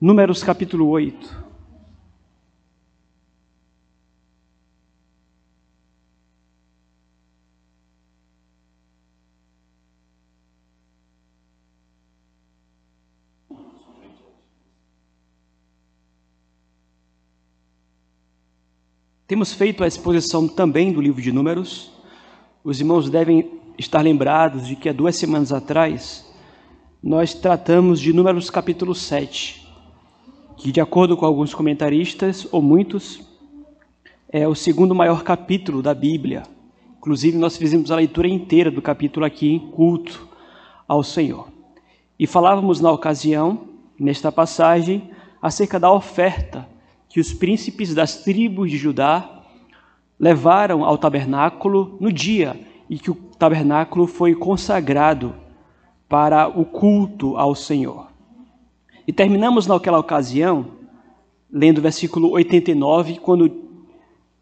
Números capítulo 8. Temos feito a exposição também do livro de Números. Os irmãos devem estar lembrados de que há duas semanas atrás nós tratamos de Números capítulo 7, que, de acordo com alguns comentaristas, ou muitos, é o segundo maior capítulo da Bíblia. Inclusive, nós fizemos a leitura inteira do capítulo aqui em culto ao Senhor. E falávamos na ocasião, nesta passagem, acerca da oferta que os príncipes das tribos de Judá levaram ao tabernáculo no dia em que o tabernáculo foi consagrado para o culto ao Senhor. E terminamos naquela ocasião, lendo o versículo 89, quando,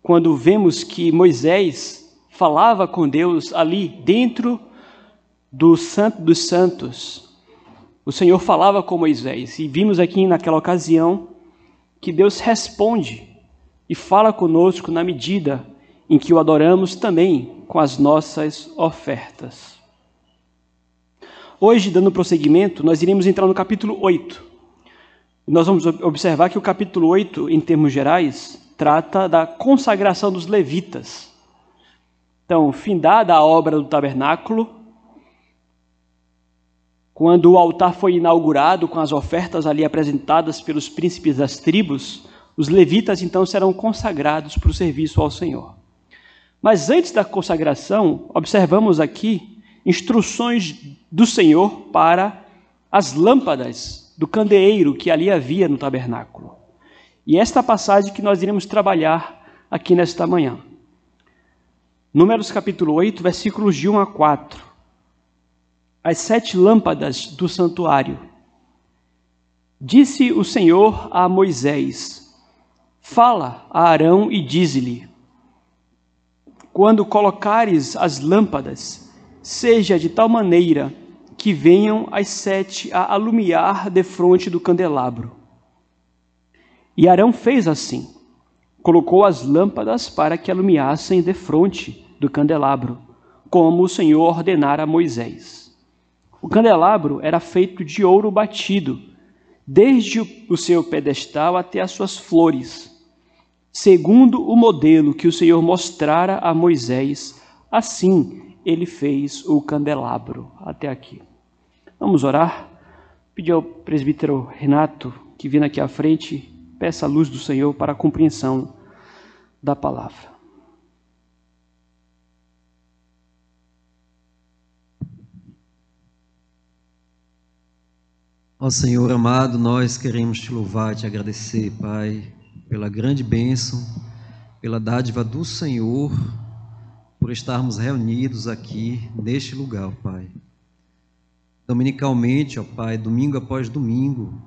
quando vemos que Moisés falava com Deus ali dentro do Santo dos Santos. O Senhor falava com Moisés, e vimos aqui naquela ocasião que Deus responde e fala conosco na medida em que o adoramos também com as nossas ofertas. Hoje, dando prosseguimento, nós iremos entrar no capítulo 8. Nós vamos observar que o capítulo 8, em termos gerais, trata da consagração dos levitas. Então, findada a obra do tabernáculo, quando o altar foi inaugurado com as ofertas ali apresentadas pelos príncipes das tribos, os levitas então serão consagrados para o serviço ao Senhor. Mas antes da consagração, observamos aqui instruções do Senhor para as lâmpadas do candeeiro que ali havia no tabernáculo. E esta passagem que nós iremos trabalhar aqui nesta manhã. Números capítulo 8, versículos de 1 a 4 as sete lâmpadas do santuário. Disse o Senhor a Moisés: Fala a Arão e dize-lhe: Quando colocares as lâmpadas, seja de tal maneira que venham as sete a alumiar defronte do candelabro. E Arão fez assim. Colocou as lâmpadas para que alumiassem defronte do candelabro, como o Senhor ordenara a Moisés. O candelabro era feito de ouro batido, desde o seu pedestal até as suas flores, segundo o modelo que o Senhor mostrara a Moisés. Assim ele fez o candelabro. Até aqui. Vamos orar? Pedir ao presbítero Renato que vindo aqui à frente, peça a luz do Senhor para a compreensão da palavra. Ó Senhor amado, nós queremos te louvar, te agradecer, Pai, pela grande bênção, pela dádiva do Senhor, por estarmos reunidos aqui neste lugar, Pai. Dominicalmente, ó Pai, domingo após domingo,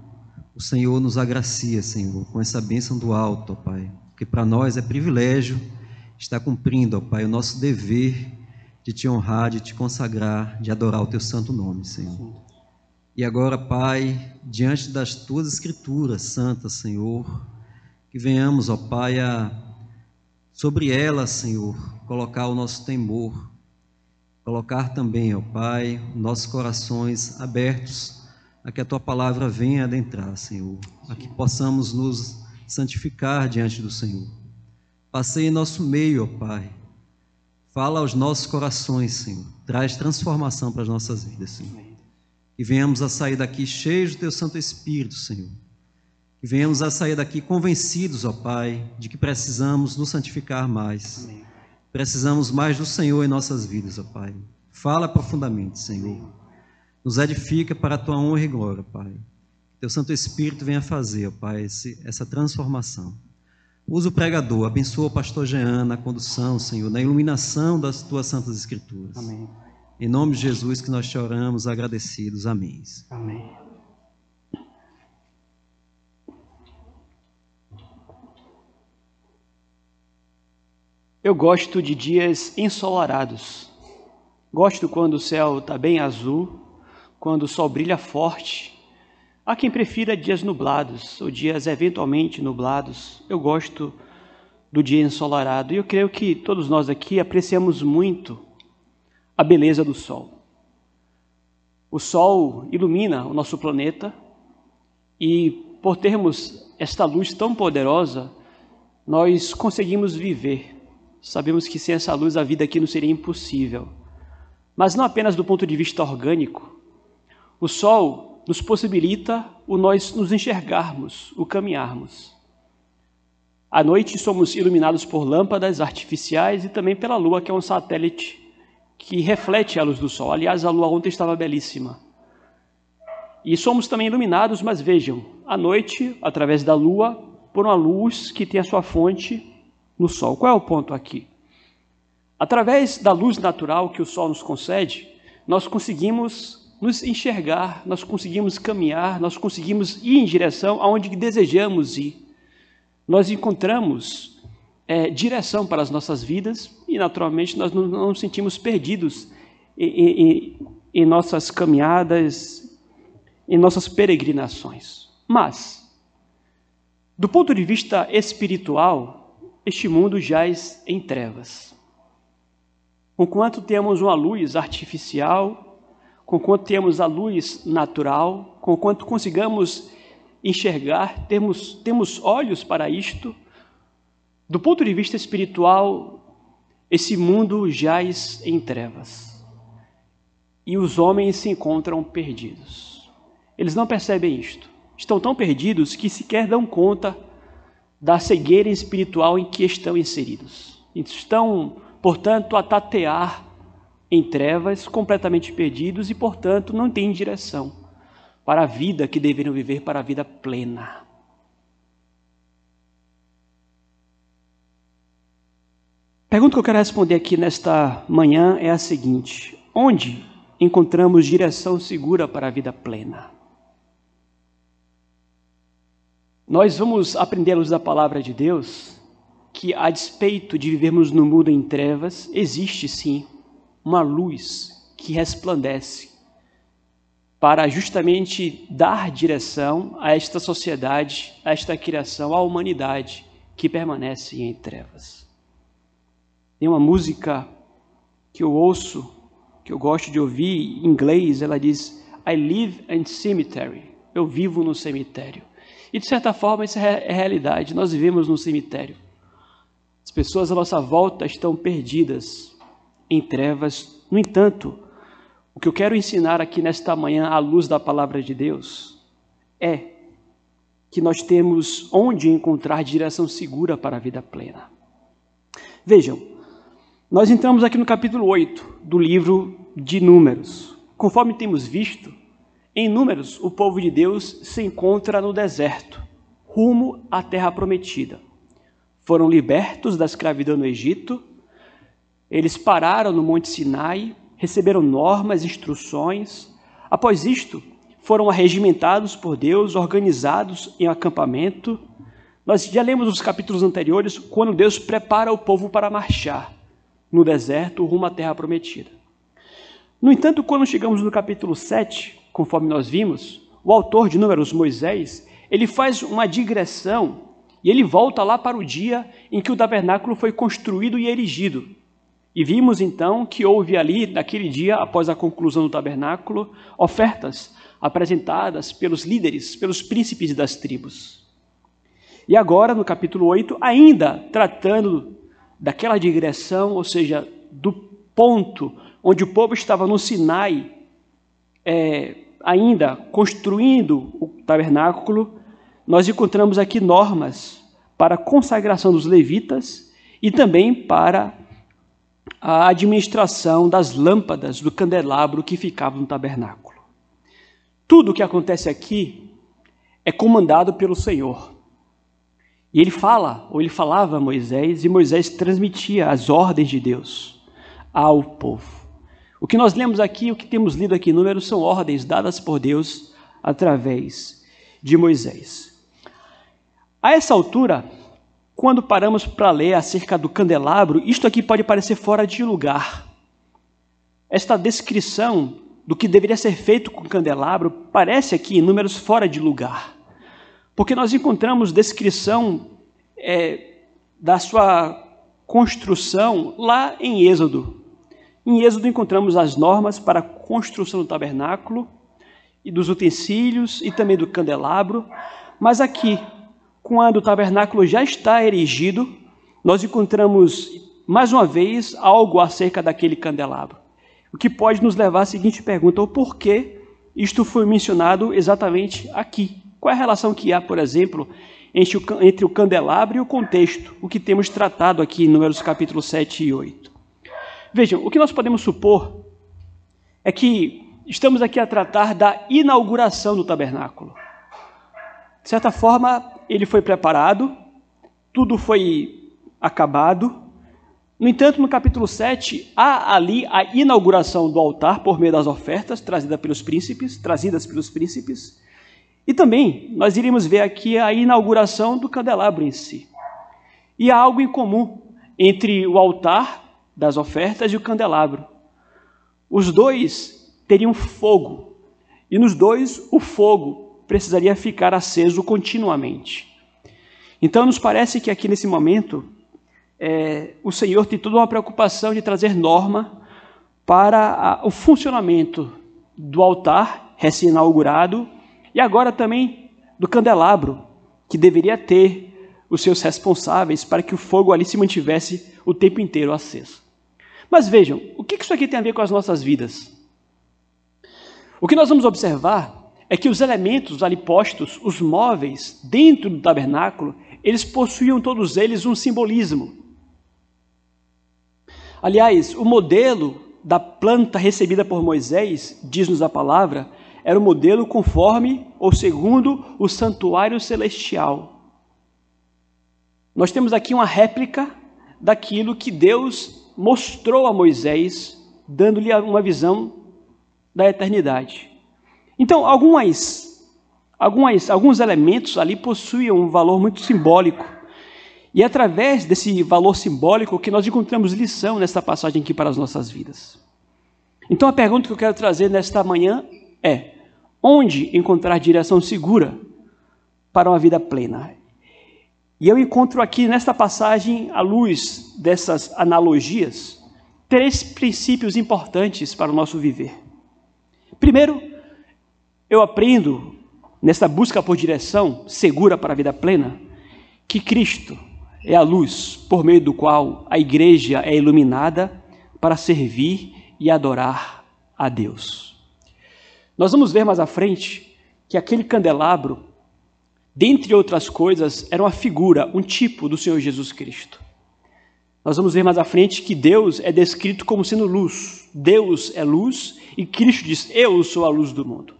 o Senhor nos agracia, Senhor, com essa bênção do alto, ó Pai, porque para nós é privilégio estar cumprindo, ó Pai, o nosso dever de te honrar, de te consagrar, de adorar o teu santo nome, Senhor. E agora, Pai, diante das tuas escrituras santas, Senhor, que venhamos, ó Pai, a, sobre elas, Senhor, colocar o nosso temor, colocar também, ó Pai, nossos corações abertos a que a tua palavra venha adentrar, Senhor, a que possamos nos santificar diante do Senhor. Passei em nosso meio, ó Pai. Fala aos nossos corações, Senhor. Traz transformação para as nossas vidas, Senhor. Que venhamos a sair daqui cheios do Teu Santo Espírito, Senhor. Que venhamos a sair daqui convencidos, ó Pai, de que precisamos nos santificar mais. Amém. Precisamos mais do Senhor em nossas vidas, ó Pai. Fala profundamente, Senhor. Nos edifica para a Tua honra e glória, Pai. Teu Santo Espírito venha fazer, ó Pai, esse, essa transformação. Usa o pregador, abençoa o pastor Jean na condução, Senhor, na iluminação das Tuas Santas Escrituras. Amém. Em nome de Jesus que nós te oramos agradecidos. Amém. Amém. Eu gosto de dias ensolarados. Gosto quando o céu está bem azul, quando o sol brilha forte, Há quem prefira dias nublados ou dias eventualmente nublados. Eu gosto do dia ensolarado e eu creio que todos nós aqui apreciamos muito a beleza do sol. O sol ilumina o nosso planeta e, por termos esta luz tão poderosa, nós conseguimos viver. Sabemos que sem essa luz a vida aqui não seria impossível. Mas não apenas do ponto de vista orgânico. O sol nos possibilita o nós nos enxergarmos, o caminharmos. À noite somos iluminados por lâmpadas artificiais e também pela lua, que é um satélite que reflete a luz do sol. Aliás, a lua ontem estava belíssima. E somos também iluminados, mas vejam, à noite, através da lua, por uma luz que tem a sua fonte no sol. Qual é o ponto aqui? Através da luz natural que o sol nos concede, nós conseguimos nos enxergar, nós conseguimos caminhar, nós conseguimos ir em direção aonde desejamos ir. Nós encontramos é, direção para as nossas vidas e, naturalmente, nós não, nos sentimos perdidos em, em, em nossas caminhadas, em nossas peregrinações. Mas, do ponto de vista espiritual, este mundo jaz em trevas. Conquanto temos uma luz artificial, conquanto temos a luz natural, conquanto consigamos enxergar, temos, temos olhos para isto, do ponto de vista espiritual, esse mundo jaz em trevas e os homens se encontram perdidos. Eles não percebem isto. Estão tão perdidos que sequer dão conta da cegueira espiritual em que estão inseridos. Estão, portanto, a tatear em trevas, completamente perdidos e, portanto, não têm direção para a vida que deveriam viver, para a vida plena. pergunta que eu quero responder aqui nesta manhã é a seguinte: onde encontramos direção segura para a vida plena? Nós vamos aprender à luz da palavra de Deus que, a despeito de vivermos no mundo em trevas, existe sim uma luz que resplandece para justamente dar direção a esta sociedade, a esta criação, à humanidade que permanece em trevas. Tem uma música que eu ouço, que eu gosto de ouvir em inglês, ela diz: I live in cemetery. Eu vivo no cemitério. E de certa forma isso é, é realidade. Nós vivemos no cemitério. As pessoas à nossa volta estão perdidas em trevas. No entanto, o que eu quero ensinar aqui nesta manhã, à luz da palavra de Deus, é que nós temos onde encontrar direção segura para a vida plena. Vejam, nós entramos aqui no capítulo 8 do livro de Números. Conforme temos visto, em Números, o povo de Deus se encontra no deserto, rumo à terra prometida. Foram libertos da escravidão no Egito, eles pararam no Monte Sinai, receberam normas, instruções. Após isto, foram arregimentados por Deus, organizados em acampamento. Nós já lemos os capítulos anteriores, quando Deus prepara o povo para marchar no deserto rumo à terra prometida. No entanto, quando chegamos no capítulo 7, conforme nós vimos, o autor de Números, Moisés, ele faz uma digressão e ele volta lá para o dia em que o tabernáculo foi construído e erigido. E vimos então que houve ali, naquele dia, após a conclusão do tabernáculo, ofertas apresentadas pelos líderes, pelos príncipes das tribos. E agora, no capítulo 8, ainda tratando daquela digressão, ou seja, do ponto onde o povo estava no Sinai, é, ainda construindo o tabernáculo, nós encontramos aqui normas para a consagração dos levitas e também para a administração das lâmpadas do candelabro que ficava no tabernáculo. Tudo o que acontece aqui é comandado pelo Senhor. E ele fala, ou ele falava a Moisés, e Moisés transmitia as ordens de Deus ao povo. O que nós lemos aqui, o que temos lido aqui em números, são ordens dadas por Deus através de Moisés. A essa altura, quando paramos para ler acerca do candelabro, isto aqui pode parecer fora de lugar. Esta descrição do que deveria ser feito com o candelabro parece aqui em números fora de lugar, porque nós encontramos descrição é, da sua construção lá em Êxodo. Em Êxodo encontramos as normas para a construção do tabernáculo e dos utensílios e também do candelabro, mas aqui, quando o tabernáculo já está erigido, nós encontramos mais uma vez algo acerca daquele candelabro. O que pode nos levar à seguinte pergunta: o porquê isto foi mencionado exatamente aqui? Qual é a relação que há, por exemplo, entre o candelabro e o contexto, o que temos tratado aqui em Números capítulo 7 e 8? Vejam, o que nós podemos supor é que estamos aqui a tratar da inauguração do tabernáculo. De certa forma, ele foi preparado, tudo foi acabado, no entanto, no capítulo 7, há ali a inauguração do altar por meio das ofertas trazidas pelos príncipes, trazidas pelos príncipes. E também nós iríamos ver aqui a inauguração do candelabro em si. E há algo em comum entre o altar das ofertas e o candelabro. Os dois teriam fogo, e nos dois o fogo precisaria ficar aceso continuamente. Então, nos parece que aqui nesse momento é, o Senhor tem toda uma preocupação de trazer norma para a, o funcionamento do altar recém-inaugurado e agora também do candelabro, que deveria ter os seus responsáveis para que o fogo ali se mantivesse o tempo inteiro aceso. Mas vejam, o que isso aqui tem a ver com as nossas vidas? O que nós vamos observar é que os elementos ali postos, os móveis dentro do tabernáculo, eles possuíam todos eles um simbolismo. Aliás, o modelo da planta recebida por Moisés, diz-nos a palavra, era o modelo conforme ou segundo o santuário celestial. Nós temos aqui uma réplica daquilo que Deus mostrou a Moisés, dando-lhe uma visão da eternidade. Então, algumas, algumas, alguns elementos ali possuíam um valor muito simbólico e é através desse valor simbólico que nós encontramos lição nesta passagem aqui para as nossas vidas. Então a pergunta que eu quero trazer nesta manhã é: onde encontrar direção segura para uma vida plena? E eu encontro aqui nesta passagem, à luz dessas analogias, três princípios importantes para o nosso viver. Primeiro, eu aprendo, nesta busca por direção segura para a vida plena, que Cristo é a luz por meio do qual a igreja é iluminada para servir e adorar a Deus. Nós vamos ver mais à frente que aquele candelabro, dentre outras coisas, era uma figura, um tipo do Senhor Jesus Cristo. Nós vamos ver mais à frente que Deus é descrito como sendo luz. Deus é luz e Cristo diz: Eu sou a luz do mundo.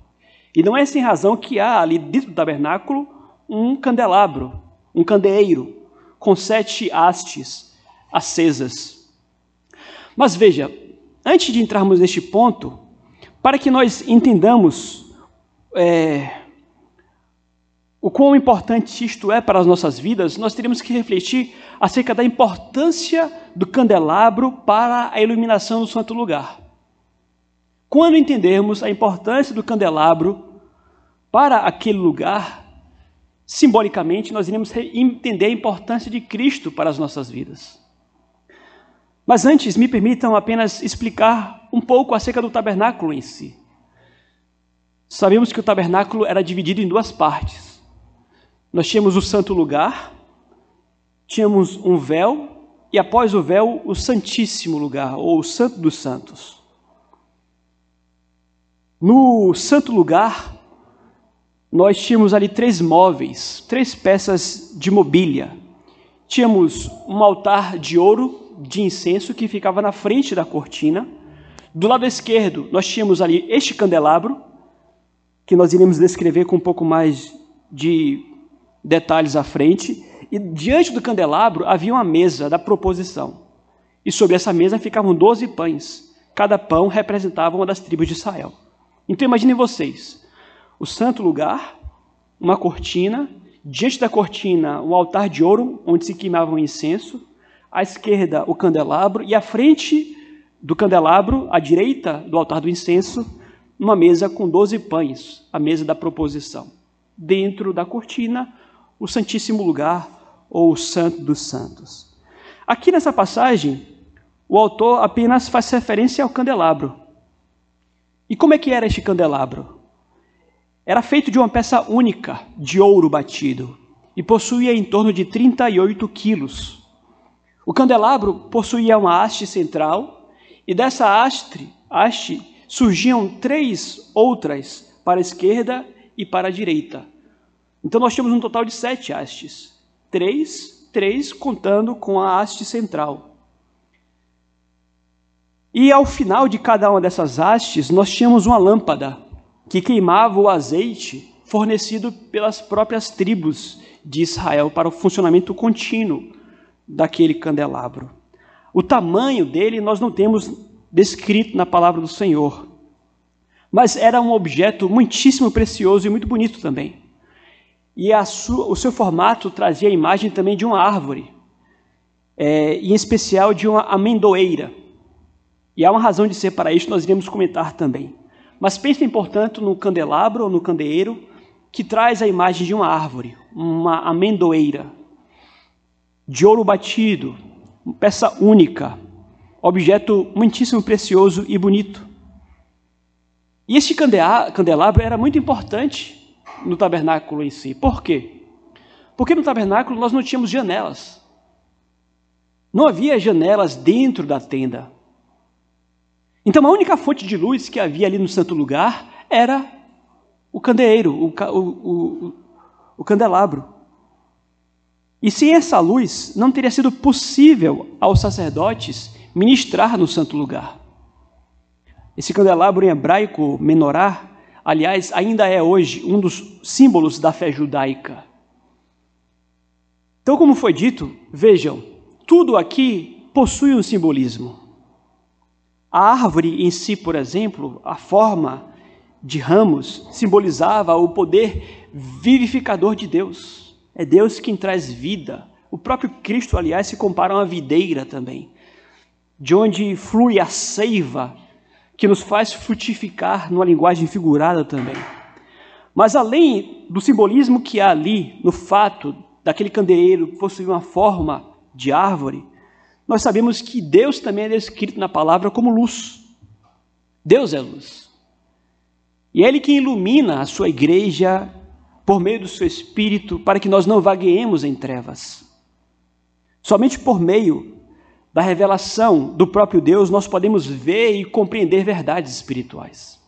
E não é sem razão que há ali dentro do tabernáculo um candelabro, um candeeiro, com sete hastes acesas. Mas veja, antes de entrarmos neste ponto, para que nós entendamos é, o quão importante isto é para as nossas vidas, nós teríamos que refletir acerca da importância do candelabro para a iluminação do santo lugar. Quando entendermos a importância do candelabro para aquele lugar, simbolicamente, nós iremos entender a importância de Cristo para as nossas vidas. Mas antes, me permitam apenas explicar um pouco acerca do tabernáculo em si. Sabemos que o tabernáculo era dividido em duas partes. Nós tínhamos o santo lugar, tínhamos um véu, e após o véu, o santíssimo lugar, ou o santo dos santos. No santo lugar, nós tínhamos ali três móveis, três peças de mobília. Tínhamos um altar de ouro de incenso que ficava na frente da cortina. Do lado esquerdo, nós tínhamos ali este candelabro, que nós iremos descrever com um pouco mais de detalhes à frente. E diante do candelabro havia uma mesa da proposição. E sobre essa mesa ficavam doze pães. Cada pão representava uma das tribos de Israel. Então imaginem vocês, o santo lugar, uma cortina, diante da cortina, um altar de ouro, onde se queimava um incenso, à esquerda, o candelabro, e à frente do candelabro, à direita do altar do incenso, numa mesa com doze pães, a mesa da proposição. Dentro da cortina, o Santíssimo Lugar ou o Santo dos Santos. Aqui nessa passagem, o autor apenas faz referência ao candelabro. E como é que era este candelabro? Era feito de uma peça única, de ouro batido, e possuía em torno de 38 quilos. O candelabro possuía uma haste central, e dessa haste, haste surgiam três outras para a esquerda e para a direita. Então nós temos um total de sete hastes. Três, três contando com a haste central. E ao final de cada uma dessas hastes, nós tínhamos uma lâmpada que queimava o azeite fornecido pelas próprias tribos de Israel para o funcionamento contínuo daquele candelabro. O tamanho dele nós não temos descrito na palavra do Senhor, mas era um objeto muitíssimo precioso e muito bonito também. E sua, o seu formato trazia a imagem também de uma árvore, é, em especial de uma amendoeira. E há uma razão de ser para isso, nós iremos comentar também. Mas pensem, portanto, no candelabro ou no candeeiro, que traz a imagem de uma árvore, uma amendoeira, de ouro batido, peça única, objeto muitíssimo precioso e bonito. E este candelabro era muito importante no tabernáculo em si. Por quê? Porque no tabernáculo nós não tínhamos janelas. Não havia janelas dentro da tenda. Então a única fonte de luz que havia ali no santo lugar era o candeeiro, o, o, o, o candelabro. E sem essa luz, não teria sido possível aos sacerdotes ministrar no santo lugar. Esse candelabro em hebraico, menorá, aliás, ainda é hoje um dos símbolos da fé judaica. Então, como foi dito, vejam, tudo aqui possui um simbolismo. A árvore em si, por exemplo, a forma de ramos, simbolizava o poder vivificador de Deus. É Deus quem traz vida. O próprio Cristo, aliás, se compara a uma videira também, de onde flui a seiva que nos faz frutificar numa linguagem figurada também. Mas além do simbolismo que há ali, no fato daquele candeeiro possuir uma forma de árvore, nós sabemos que Deus também é descrito na palavra como luz. Deus é luz. E é Ele que ilumina a sua igreja por meio do seu Espírito para que nós não vagueemos em trevas. Somente por meio da revelação do próprio Deus nós podemos ver e compreender verdades espirituais.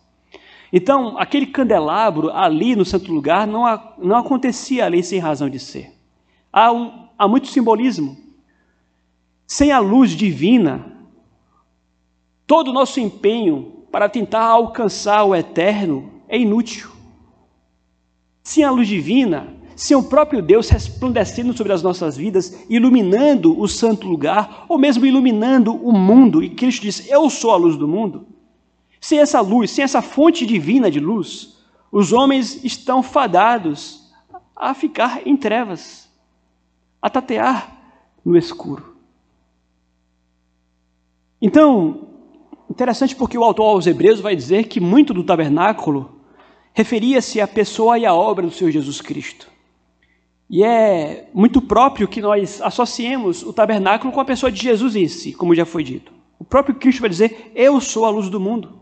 Então, aquele candelabro ali no santo lugar não, não acontecia ali sem razão de ser. Há, um, há muito simbolismo. Sem a luz divina, todo o nosso empenho para tentar alcançar o eterno é inútil. Sem a luz divina, sem o próprio Deus resplandecendo sobre as nossas vidas, iluminando o santo lugar, ou mesmo iluminando o mundo, e Cristo diz: Eu sou a luz do mundo. Sem essa luz, sem essa fonte divina de luz, os homens estão fadados a ficar em trevas, a tatear no escuro. Então, interessante porque o autor aos Hebreus vai dizer que muito do tabernáculo referia-se à pessoa e à obra do Senhor Jesus Cristo. E é muito próprio que nós associemos o tabernáculo com a pessoa de Jesus em si, como já foi dito. O próprio Cristo vai dizer: Eu sou a luz do mundo.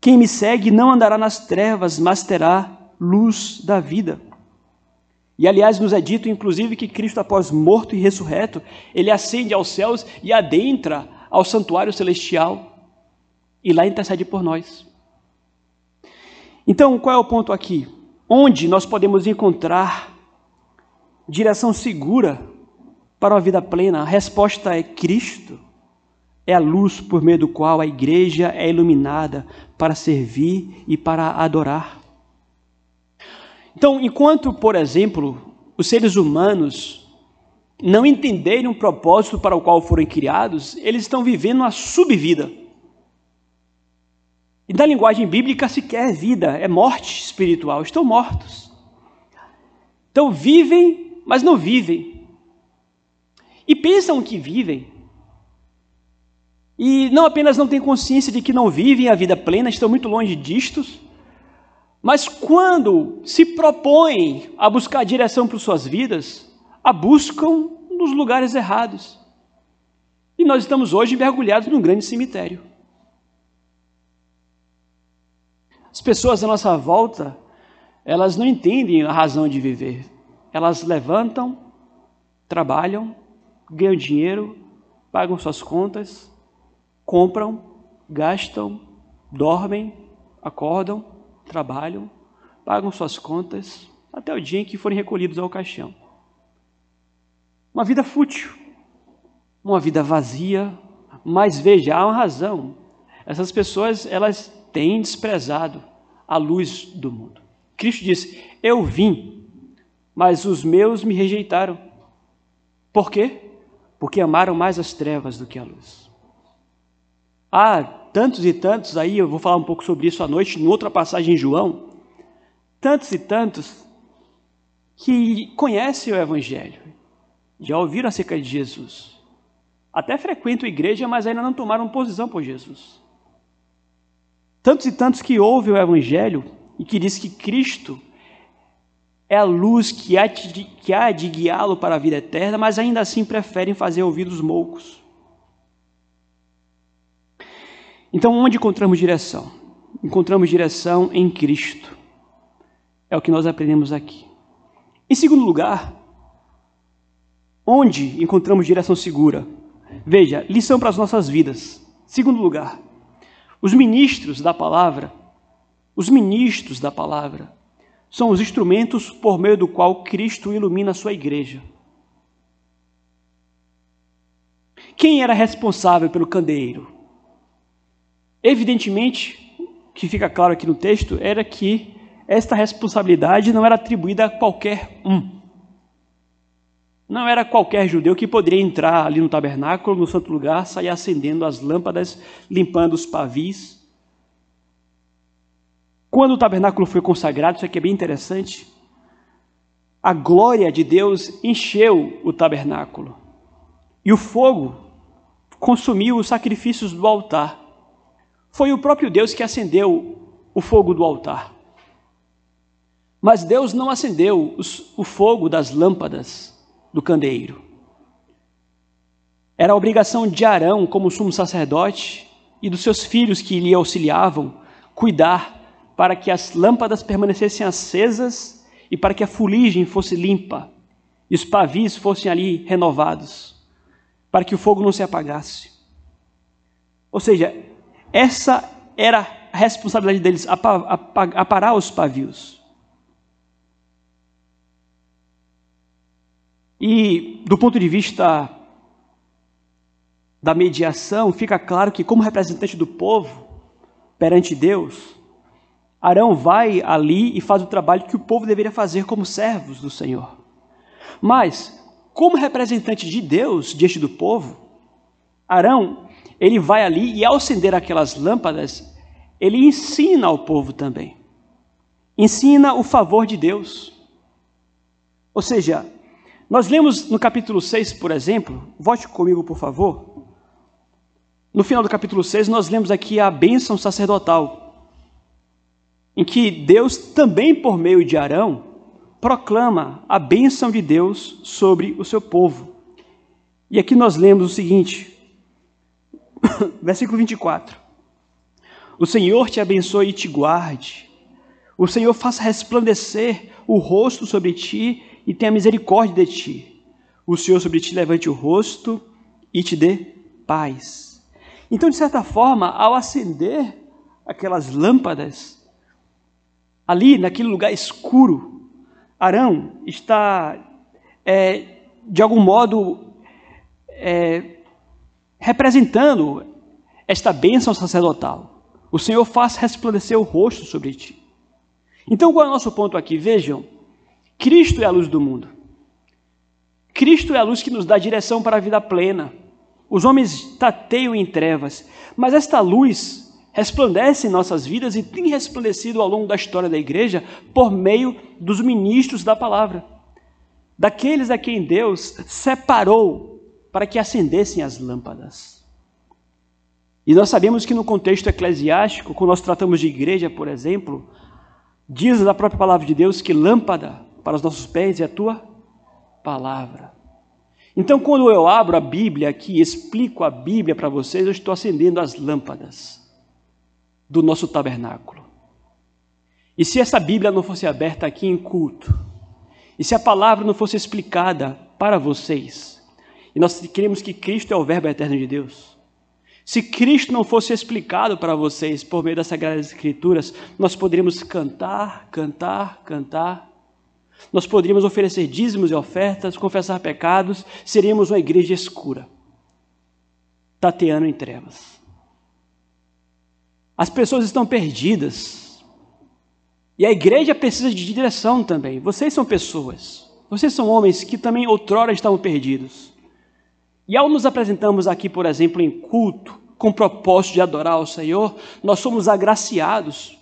Quem me segue não andará nas trevas, mas terá luz da vida. E aliás, nos é dito, inclusive, que Cristo, após morto e ressurreto, ele ascende aos céus e adentra ao santuário celestial e lá intercede por nós. Então, qual é o ponto aqui? Onde nós podemos encontrar direção segura para uma vida plena? A resposta é Cristo. É a luz por meio do qual a igreja é iluminada para servir e para adorar. Então, enquanto, por exemplo, os seres humanos não entenderem o propósito para o qual foram criados, eles estão vivendo uma subvida. E na linguagem bíblica sequer é vida, é morte espiritual, estão mortos. Então vivem, mas não vivem. E pensam que vivem. E não apenas não têm consciência de que não vivem a vida plena, estão muito longe distos, mas quando se propõem a buscar direção para suas vidas, a buscam nos lugares errados. E nós estamos hoje mergulhados num grande cemitério. As pessoas à nossa volta, elas não entendem a razão de viver. Elas levantam, trabalham, ganham dinheiro, pagam suas contas, compram, gastam, dormem, acordam, trabalham, pagam suas contas, até o dia em que forem recolhidos ao caixão. Uma vida fútil, uma vida vazia, mas veja, há uma razão. Essas pessoas, elas têm desprezado a luz do mundo. Cristo disse: Eu vim, mas os meus me rejeitaram. Por quê? Porque amaram mais as trevas do que a luz. Há tantos e tantos aí, eu vou falar um pouco sobre isso à noite, em outra passagem em João. Tantos e tantos que conhecem o Evangelho, já ouviram acerca de Jesus, até frequentam a igreja, mas ainda não tomaram posição por Jesus. Tantos e tantos que ouvem o Evangelho e que diz que Cristo é a luz que há de, de guiá-lo para a vida eterna, mas ainda assim preferem fazer ouvidos moucos. Então, onde encontramos direção? Encontramos direção em Cristo. É o que nós aprendemos aqui. Em segundo lugar, onde encontramos direção segura? Veja, lição para as nossas vidas. Segundo lugar, os ministros da palavra, os ministros da palavra, são os instrumentos por meio do qual Cristo ilumina a sua igreja. Quem era responsável pelo candeeiro? Evidentemente, que fica claro aqui no texto, era que esta responsabilidade não era atribuída a qualquer um. Não era qualquer judeu que poderia entrar ali no tabernáculo, no santo lugar, sair acendendo as lâmpadas, limpando os pavis. Quando o tabernáculo foi consagrado, isso aqui é bem interessante, a glória de Deus encheu o tabernáculo. E o fogo consumiu os sacrifícios do altar. Foi o próprio Deus que acendeu o fogo do altar. Mas Deus não acendeu o fogo das lâmpadas do candeeiro. Era a obrigação de Arão, como sumo sacerdote, e dos seus filhos que lhe auxiliavam, cuidar para que as lâmpadas permanecessem acesas e para que a fuligem fosse limpa e os pavis fossem ali renovados, para que o fogo não se apagasse. Ou seja, essa era a responsabilidade deles, aparar os pavios. E do ponto de vista da mediação, fica claro que, como representante do povo perante Deus, Arão vai ali e faz o trabalho que o povo deveria fazer como servos do Senhor. Mas, como representante de Deus diante do povo, Arão, ele vai ali e ao acender aquelas lâmpadas, ele ensina ao povo também. Ensina o favor de Deus. Ou seja, nós lemos no capítulo 6, por exemplo, volte comigo, por favor. No final do capítulo 6, nós lemos aqui a bênção sacerdotal, em que Deus, também por meio de Arão, proclama a bênção de Deus sobre o seu povo. E aqui nós lemos o seguinte, versículo 24: O Senhor te abençoe e te guarde, o Senhor faça resplandecer o rosto sobre ti e tenha misericórdia de ti. O Senhor sobre ti levante o rosto e te dê paz. Então, de certa forma, ao acender aquelas lâmpadas, ali naquele lugar escuro, Arão está, é, de algum modo, é, representando esta bênção sacerdotal. O Senhor faz resplandecer o rosto sobre ti. Então, qual é o nosso ponto aqui? Vejam, Cristo é a luz do mundo. Cristo é a luz que nos dá direção para a vida plena. Os homens tateiam em trevas, mas esta luz resplandece em nossas vidas e tem resplandecido ao longo da história da igreja por meio dos ministros da palavra, daqueles a quem Deus separou para que acendessem as lâmpadas. E nós sabemos que no contexto eclesiástico, quando nós tratamos de igreja, por exemplo, diz a própria palavra de Deus que lâmpada para os nossos pés é a tua palavra. Então, quando eu abro a Bíblia aqui explico a Bíblia para vocês, eu estou acendendo as lâmpadas do nosso tabernáculo. E se essa Bíblia não fosse aberta aqui em culto, e se a palavra não fosse explicada para vocês, e nós queremos que Cristo é o Verbo eterno de Deus, se Cristo não fosse explicado para vocês por meio das Sagradas Escrituras, nós poderíamos cantar, cantar, cantar. Nós poderíamos oferecer dízimos e ofertas, confessar pecados, seríamos uma igreja escura, tateando em trevas. As pessoas estão perdidas. E a igreja precisa de direção também. Vocês são pessoas. Vocês são homens que também outrora estavam perdidos. E ao nos apresentamos aqui, por exemplo, em culto, com o propósito de adorar ao Senhor, nós somos agraciados,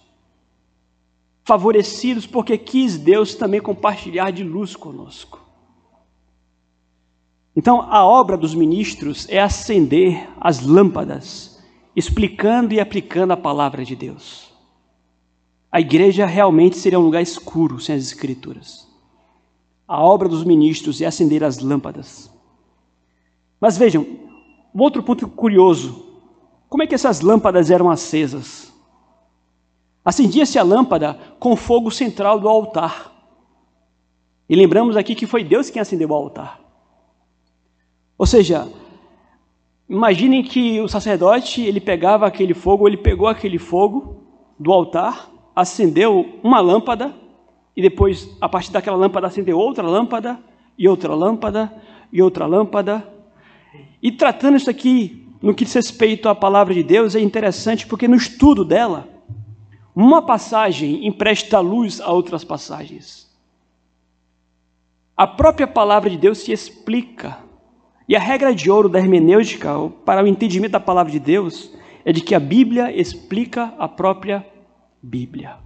favorecidos, porque quis Deus também compartilhar de luz conosco. Então, a obra dos ministros é acender as lâmpadas, explicando e aplicando a palavra de Deus. A igreja realmente seria um lugar escuro sem as Escrituras. A obra dos ministros é acender as lâmpadas. Mas vejam, um outro ponto curioso como é que essas lâmpadas eram acesas? Acendia-se a lâmpada com o fogo central do altar. E lembramos aqui que foi Deus quem acendeu o altar. Ou seja, imaginem que o sacerdote, ele pegava aquele fogo, ele pegou aquele fogo do altar, acendeu uma lâmpada e depois, a partir daquela lâmpada, acendeu outra lâmpada e outra lâmpada e outra lâmpada. E tratando isso aqui no que diz respeito à palavra de Deus é interessante porque no estudo dela, uma passagem empresta luz a outras passagens. A própria palavra de Deus se explica. E a regra de ouro da hermenêutica, para o entendimento da palavra de Deus, é de que a Bíblia explica a própria Bíblia.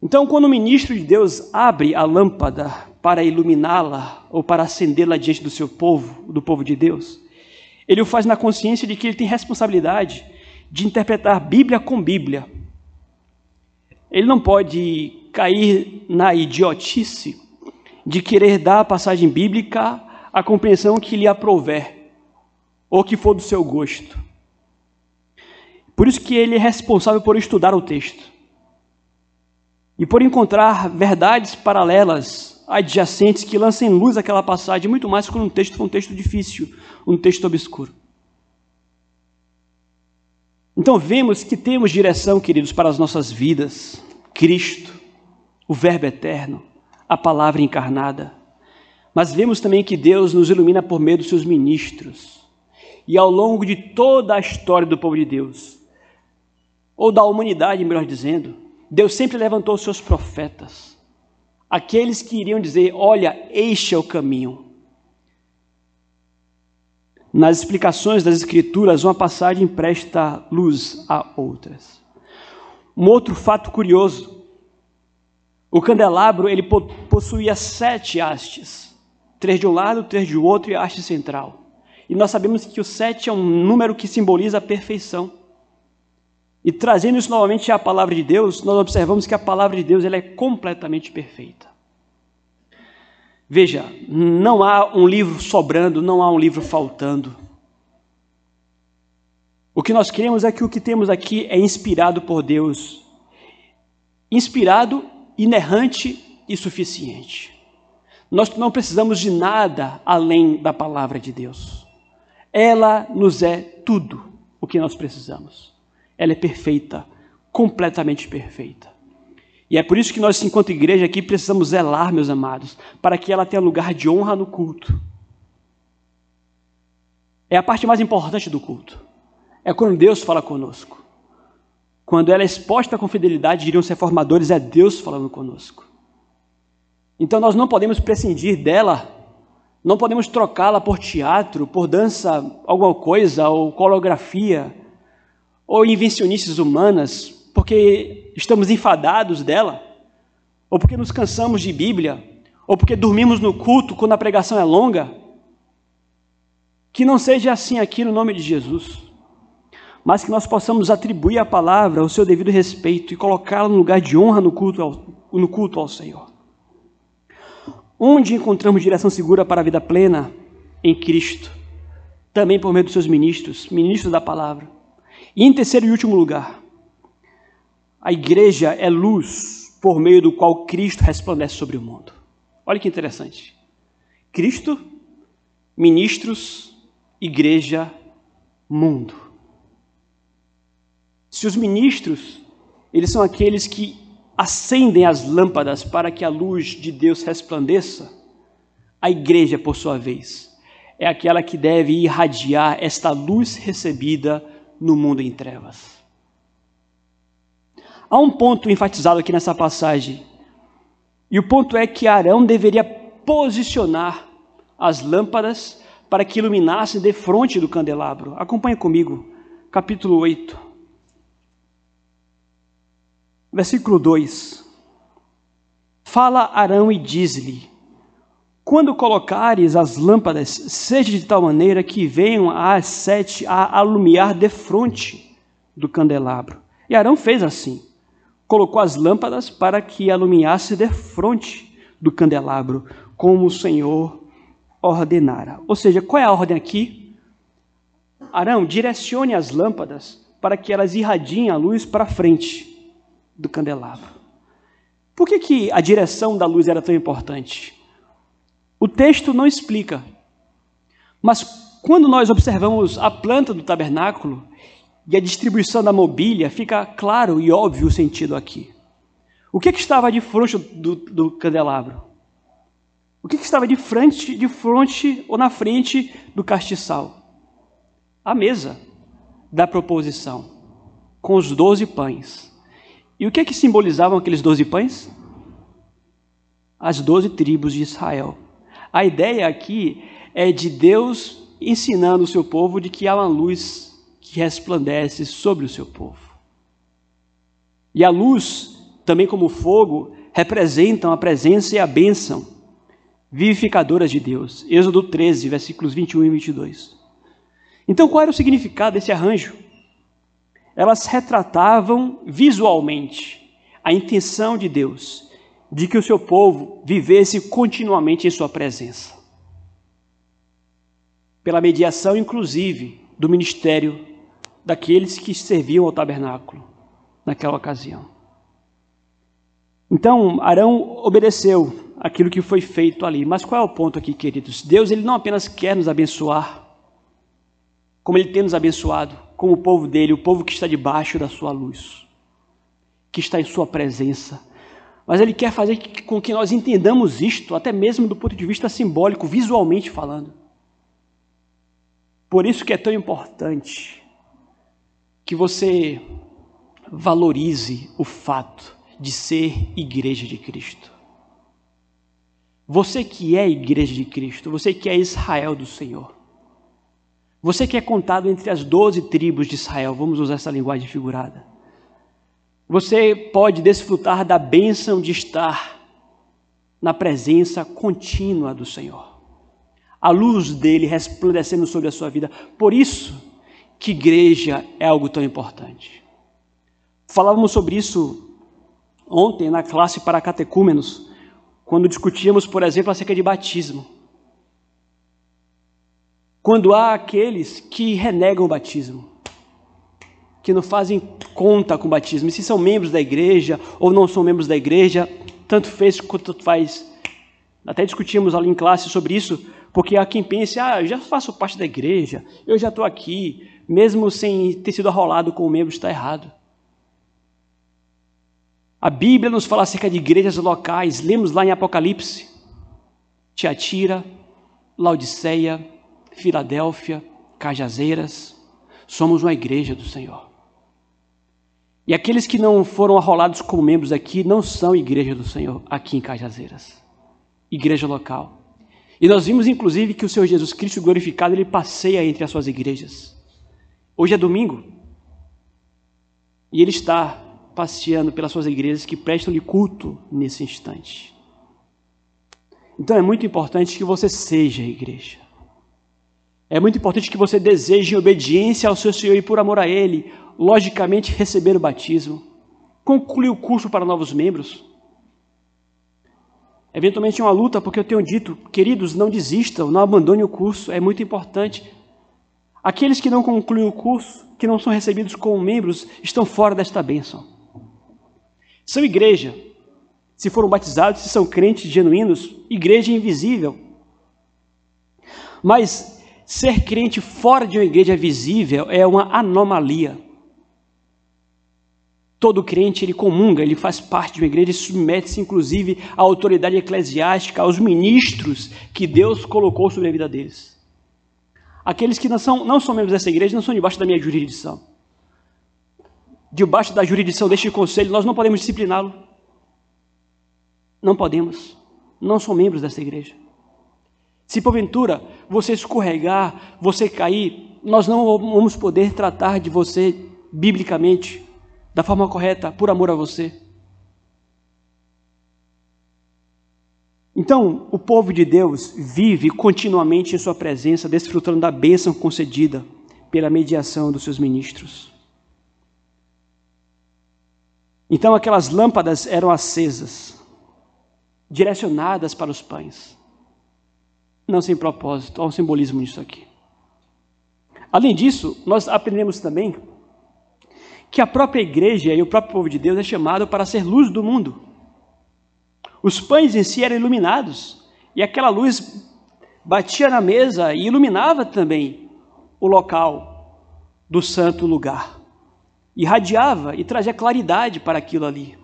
Então, quando o ministro de Deus abre a lâmpada para iluminá-la ou para acendê-la diante do seu povo, do povo de Deus, ele o faz na consciência de que ele tem responsabilidade de interpretar Bíblia com Bíblia. Ele não pode cair na idiotice de querer dar a passagem bíblica a compreensão que lhe aprouver ou que for do seu gosto. Por isso que ele é responsável por estudar o texto e por encontrar verdades paralelas adjacentes que lancem luz àquela passagem, muito mais quando um texto for um texto difícil, um texto obscuro. Então vemos que temos direção, queridos, para as nossas vidas. Cristo, o Verbo eterno, a palavra encarnada. Mas vemos também que Deus nos ilumina por meio dos seus ministros. E ao longo de toda a história do povo de Deus, ou da humanidade, melhor dizendo, Deus sempre levantou seus profetas aqueles que iriam dizer: Olha, este é o caminho. Nas explicações das Escrituras, uma passagem presta luz a outras. Um outro fato curioso: o candelabro ele possuía sete hastes, três de um lado, três de outro e a haste central. E nós sabemos que o sete é um número que simboliza a perfeição. E trazendo isso novamente à palavra de Deus, nós observamos que a palavra de Deus ela é completamente perfeita. Veja, não há um livro sobrando, não há um livro faltando. O que nós queremos é que o que temos aqui é inspirado por Deus. Inspirado, inerrante e suficiente. Nós não precisamos de nada além da palavra de Deus. Ela nos é tudo o que nós precisamos. Ela é perfeita, completamente perfeita. E é por isso que nós, enquanto igreja aqui, precisamos zelar, meus amados, para que ela tenha lugar de honra no culto. É a parte mais importante do culto. É quando Deus fala conosco. Quando ela é exposta com fidelidade, diriam os reformadores, é Deus falando conosco. Então nós não podemos prescindir dela, não podemos trocá-la por teatro, por dança, alguma coisa, ou coreografia ou invencionices humanas, porque estamos enfadados dela, ou porque nos cansamos de Bíblia, ou porque dormimos no culto quando a pregação é longa. Que não seja assim aqui no nome de Jesus. mas que nós possamos atribuir a palavra o seu devido respeito e colocá-la no lugar de honra no culto ao, no culto ao Senhor. Onde encontramos direção segura para a vida plena? Em Cristo, também por meio dos seus ministros, ministros da palavra. E em terceiro e último lugar, a igreja é luz por meio do qual Cristo resplandece sobre o mundo. Olha que interessante. Cristo, ministros, igreja, mundo. Se os ministros, eles são aqueles que acendem as lâmpadas para que a luz de Deus resplandeça, a igreja, por sua vez, é aquela que deve irradiar esta luz recebida no mundo em trevas. Há um ponto enfatizado aqui nessa passagem, e o ponto é que Arão deveria posicionar as lâmpadas para que iluminassem de frente do candelabro. Acompanhe comigo, capítulo 8. Versículo 2: Fala Arão e diz-lhe: Quando colocares as lâmpadas, seja de tal maneira que venham às sete a alumiar de frente do candelabro. E Arão fez assim: colocou as lâmpadas para que alumiasse de frente do candelabro, como o Senhor ordenara. Ou seja, qual é a ordem aqui? Arão, direcione as lâmpadas para que elas irradiem a luz para frente do candelabro. Por que, que a direção da luz era tão importante? O texto não explica, mas quando nós observamos a planta do tabernáculo e a distribuição da mobília, fica claro e óbvio o sentido aqui. O que, que estava de frente do, do candelabro? O que, que estava de frente, de frente ou na frente do castiçal? A mesa da proposição, com os doze pães. E o que é que simbolizavam aqueles doze pães? As doze tribos de Israel. A ideia aqui é de Deus ensinando o seu povo de que há uma luz que resplandece sobre o seu povo. E a luz, também como fogo, representam a presença e a bênção vivificadoras de Deus. Êxodo 13, versículos 21 e 22. Então, qual era o significado desse arranjo? Elas retratavam visualmente a intenção de Deus de que o seu povo vivesse continuamente em sua presença. Pela mediação, inclusive, do ministério daqueles que serviam ao tabernáculo naquela ocasião. Então, Arão obedeceu aquilo que foi feito ali. Mas qual é o ponto aqui, queridos? Deus ele não apenas quer nos abençoar, como ele tem nos abençoado, com o povo dele, o povo que está debaixo da sua luz, que está em sua presença. Mas ele quer fazer com que nós entendamos isto, até mesmo do ponto de vista simbólico, visualmente falando. Por isso que é tão importante que você valorize o fato de ser igreja de Cristo. Você que é igreja de Cristo, você que é Israel do Senhor. Você que é contado entre as doze tribos de Israel, vamos usar essa linguagem figurada. Você pode desfrutar da bênção de estar na presença contínua do Senhor. A luz dele resplandecendo sobre a sua vida. Por isso que igreja é algo tão importante. Falávamos sobre isso ontem na classe para catecúmenos, quando discutíamos, por exemplo, acerca de batismo quando há aqueles que renegam o batismo, que não fazem conta com o batismo, e se são membros da igreja ou não são membros da igreja, tanto fez quanto faz. Até discutimos ali em classe sobre isso, porque há quem pense, ah, eu já faço parte da igreja, eu já estou aqui, mesmo sem ter sido arrolado com o membro, está errado. A Bíblia nos fala acerca de igrejas locais, lemos lá em Apocalipse, Tiatira, Laodiceia, Filadélfia, Cajazeiras, somos uma igreja do Senhor. E aqueles que não foram arrolados como membros aqui não são igreja do Senhor aqui em Cajazeiras, igreja local. E nós vimos inclusive que o Senhor Jesus Cristo glorificado, ele passeia entre as suas igrejas. Hoje é domingo. E ele está passeando pelas suas igrejas que prestam-lhe culto nesse instante. Então é muito importante que você seja igreja. É muito importante que você deseje obediência ao seu Senhor e por amor a Ele, logicamente receber o batismo, concluir o curso para novos membros. Eventualmente é uma luta, porque eu tenho dito, queridos, não desistam, não abandonem o curso, é muito importante. Aqueles que não concluem o curso, que não são recebidos como membros, estão fora desta bênção. São igreja. Se foram batizados, se são crentes genuínos, igreja invisível. Mas ser crente fora de uma igreja visível é uma anomalia. Todo crente ele comunga, ele faz parte de uma igreja e submete-se inclusive à autoridade eclesiástica, aos ministros que Deus colocou sobre a vida deles. Aqueles que não são, não são membros dessa igreja não são debaixo da minha jurisdição. Debaixo da jurisdição deste conselho, nós não podemos discipliná-lo. Não podemos. Não são membros dessa igreja. Se porventura você escorregar, você cair, nós não vamos poder tratar de você biblicamente, da forma correta, por amor a você. Então, o povo de Deus vive continuamente em Sua presença, desfrutando da bênção concedida pela mediação dos seus ministros. Então, aquelas lâmpadas eram acesas, direcionadas para os pães. Não sem propósito, há um simbolismo nisso aqui. Além disso, nós aprendemos também que a própria igreja e o próprio povo de Deus é chamado para ser luz do mundo. Os pães em si eram iluminados, e aquela luz batia na mesa e iluminava também o local do santo lugar. Irradiava e trazia claridade para aquilo ali.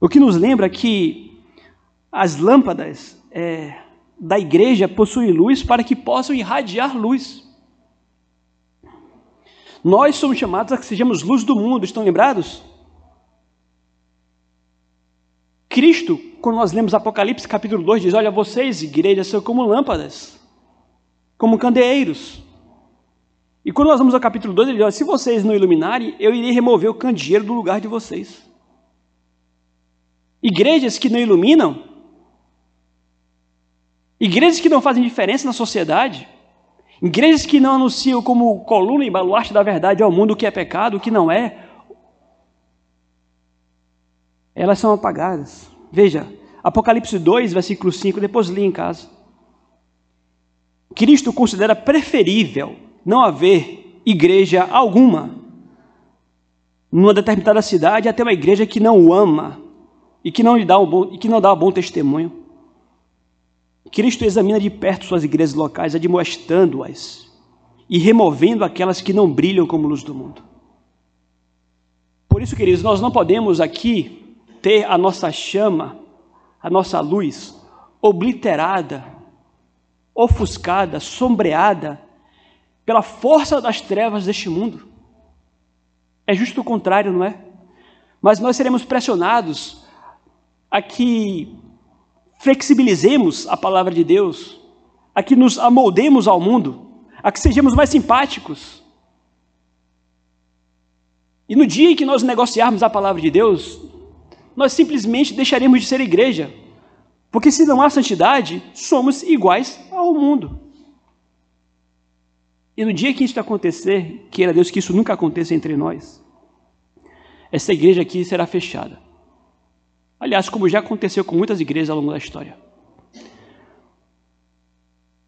O que nos lembra que as lâmpadas é, da igreja possuem luz para que possam irradiar luz. Nós somos chamados a que sejamos luz do mundo, estão lembrados? Cristo, quando nós lemos Apocalipse capítulo 2, diz: Olha, vocês, igrejas, são como lâmpadas, como candeeiros. E quando nós vamos ao capítulo 2, ele diz: Olha, se vocês não iluminarem, eu irei remover o candeeiro do lugar de vocês. Igrejas que não iluminam, igrejas que não fazem diferença na sociedade, igrejas que não anunciam como coluna e baluarte da verdade ao mundo o que é pecado, o que não é, elas são apagadas. Veja, Apocalipse 2, versículo 5, depois li em casa. Cristo considera preferível não haver igreja alguma numa determinada cidade até uma igreja que não o ama e que não lhe dá um bom, e que não dá um bom testemunho. Cristo examina de perto suas igrejas locais, admoestando-as e removendo aquelas que não brilham como luz do mundo. Por isso, queridos, nós não podemos aqui ter a nossa chama, a nossa luz obliterada, ofuscada, sombreada pela força das trevas deste mundo. É justo o contrário, não é? Mas nós seremos pressionados a que flexibilizemos a palavra de Deus, a que nos amoldemos ao mundo, a que sejamos mais simpáticos. E no dia em que nós negociarmos a palavra de Deus, nós simplesmente deixaremos de ser igreja. Porque se não há santidade, somos iguais ao mundo. E no dia que isso acontecer, queira Deus que isso nunca aconteça entre nós, essa igreja aqui será fechada. Aliás, como já aconteceu com muitas igrejas ao longo da história.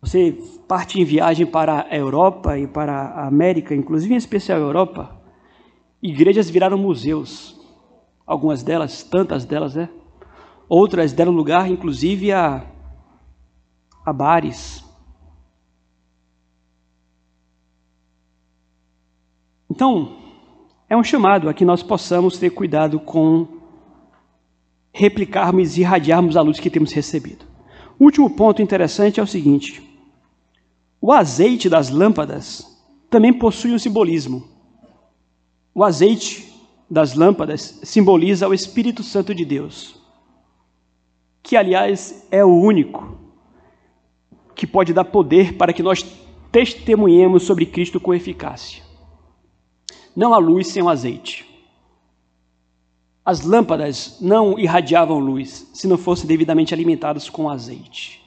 Você parte em viagem para a Europa e para a América, inclusive em especial a Europa, igrejas viraram museus algumas delas, tantas delas, né? Outras deram lugar, inclusive, a, a bares. Então, é um chamado a que nós possamos ter cuidado com replicarmos e irradiarmos a luz que temos recebido. Último ponto interessante é o seguinte: o azeite das lâmpadas também possui um simbolismo. O azeite das lâmpadas simboliza o Espírito Santo de Deus, que, aliás, é o único que pode dar poder para que nós testemunhemos sobre Cristo com eficácia. Não há luz sem o azeite. As lâmpadas não irradiavam luz se não fossem devidamente alimentadas com azeite.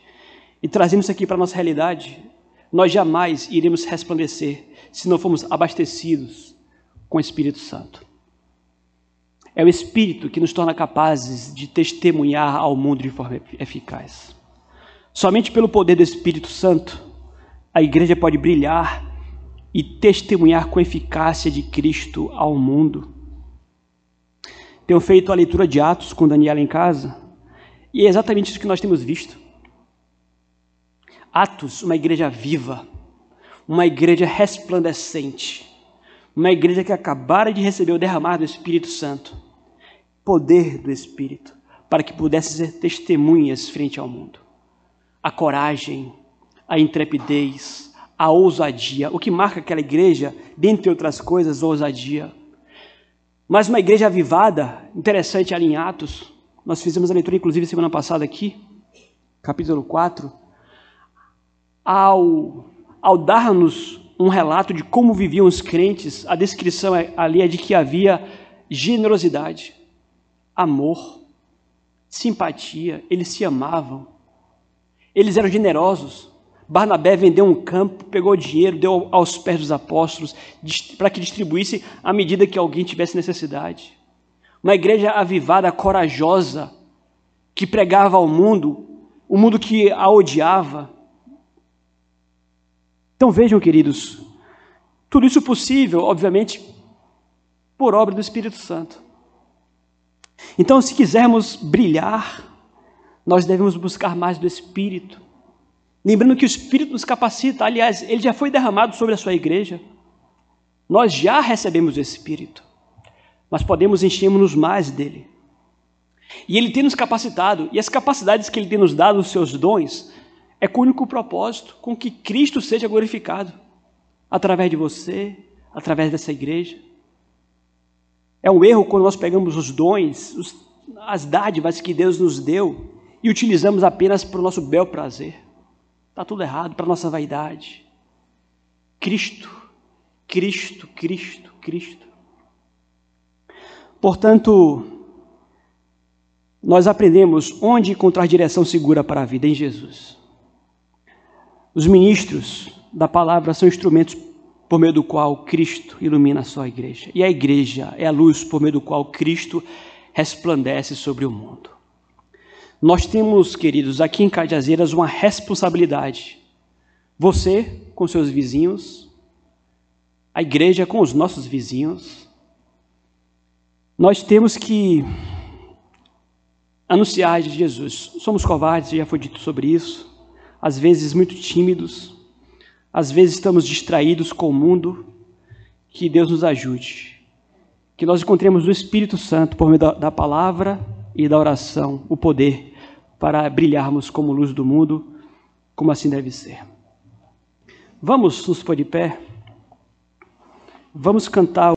E trazendo isso aqui para a nossa realidade, nós jamais iremos resplandecer se não formos abastecidos com o Espírito Santo. É o Espírito que nos torna capazes de testemunhar ao mundo de forma eficaz. Somente pelo poder do Espírito Santo, a igreja pode brilhar e testemunhar com eficácia de Cristo ao mundo. Tenho feito a leitura de Atos com Daniela em casa, e é exatamente isso que nós temos visto. Atos, uma igreja viva, uma igreja resplandecente, uma igreja que acabara de receber o derramar do Espírito Santo, poder do Espírito, para que pudesse ser testemunhas frente ao mundo. A coragem, a intrepidez, a ousadia, o que marca aquela igreja, dentre outras coisas, ousadia. Mas uma igreja avivada, interessante ali em Atos, nós fizemos a leitura, inclusive, semana passada aqui, capítulo 4, ao, ao dar-nos um relato de como viviam os crentes, a descrição é, ali é de que havia generosidade, amor, simpatia, eles se amavam, eles eram generosos. Barnabé vendeu um campo, pegou dinheiro, deu aos pés dos apóstolos, para que distribuísse à medida que alguém tivesse necessidade. Uma igreja avivada, corajosa, que pregava ao mundo, o mundo que a odiava. Então vejam, queridos, tudo isso possível, obviamente, por obra do Espírito Santo. Então, se quisermos brilhar, nós devemos buscar mais do Espírito. Lembrando que o Espírito nos capacita, aliás, ele já foi derramado sobre a sua igreja. Nós já recebemos o Espírito, mas podemos enchermos-nos mais dele. E ele tem nos capacitado, e as capacidades que ele tem nos dado, os seus dons, é com o único propósito, com que Cristo seja glorificado, através de você, através dessa igreja. É um erro quando nós pegamos os dons, os, as dádivas que Deus nos deu e utilizamos apenas para o nosso bel prazer. Está tudo errado, para nossa vaidade. Cristo, Cristo, Cristo, Cristo. Portanto, nós aprendemos onde encontrar direção segura para a vida em Jesus. Os ministros da palavra são instrumentos por meio do qual Cristo ilumina a sua igreja. E a igreja é a luz por meio do qual Cristo resplandece sobre o mundo. Nós temos, queridos, aqui em Cajazeiras uma responsabilidade. Você com seus vizinhos, a igreja com os nossos vizinhos. Nós temos que anunciar de Jesus. Somos covardes, já foi dito sobre isso. Às vezes muito tímidos, às vezes estamos distraídos com o mundo. Que Deus nos ajude. Que nós encontremos no Espírito Santo, por meio da, da palavra e da oração, o poder para brilharmos como luz do mundo, como assim deve ser. Vamos nos pôr de pé. Vamos cantar.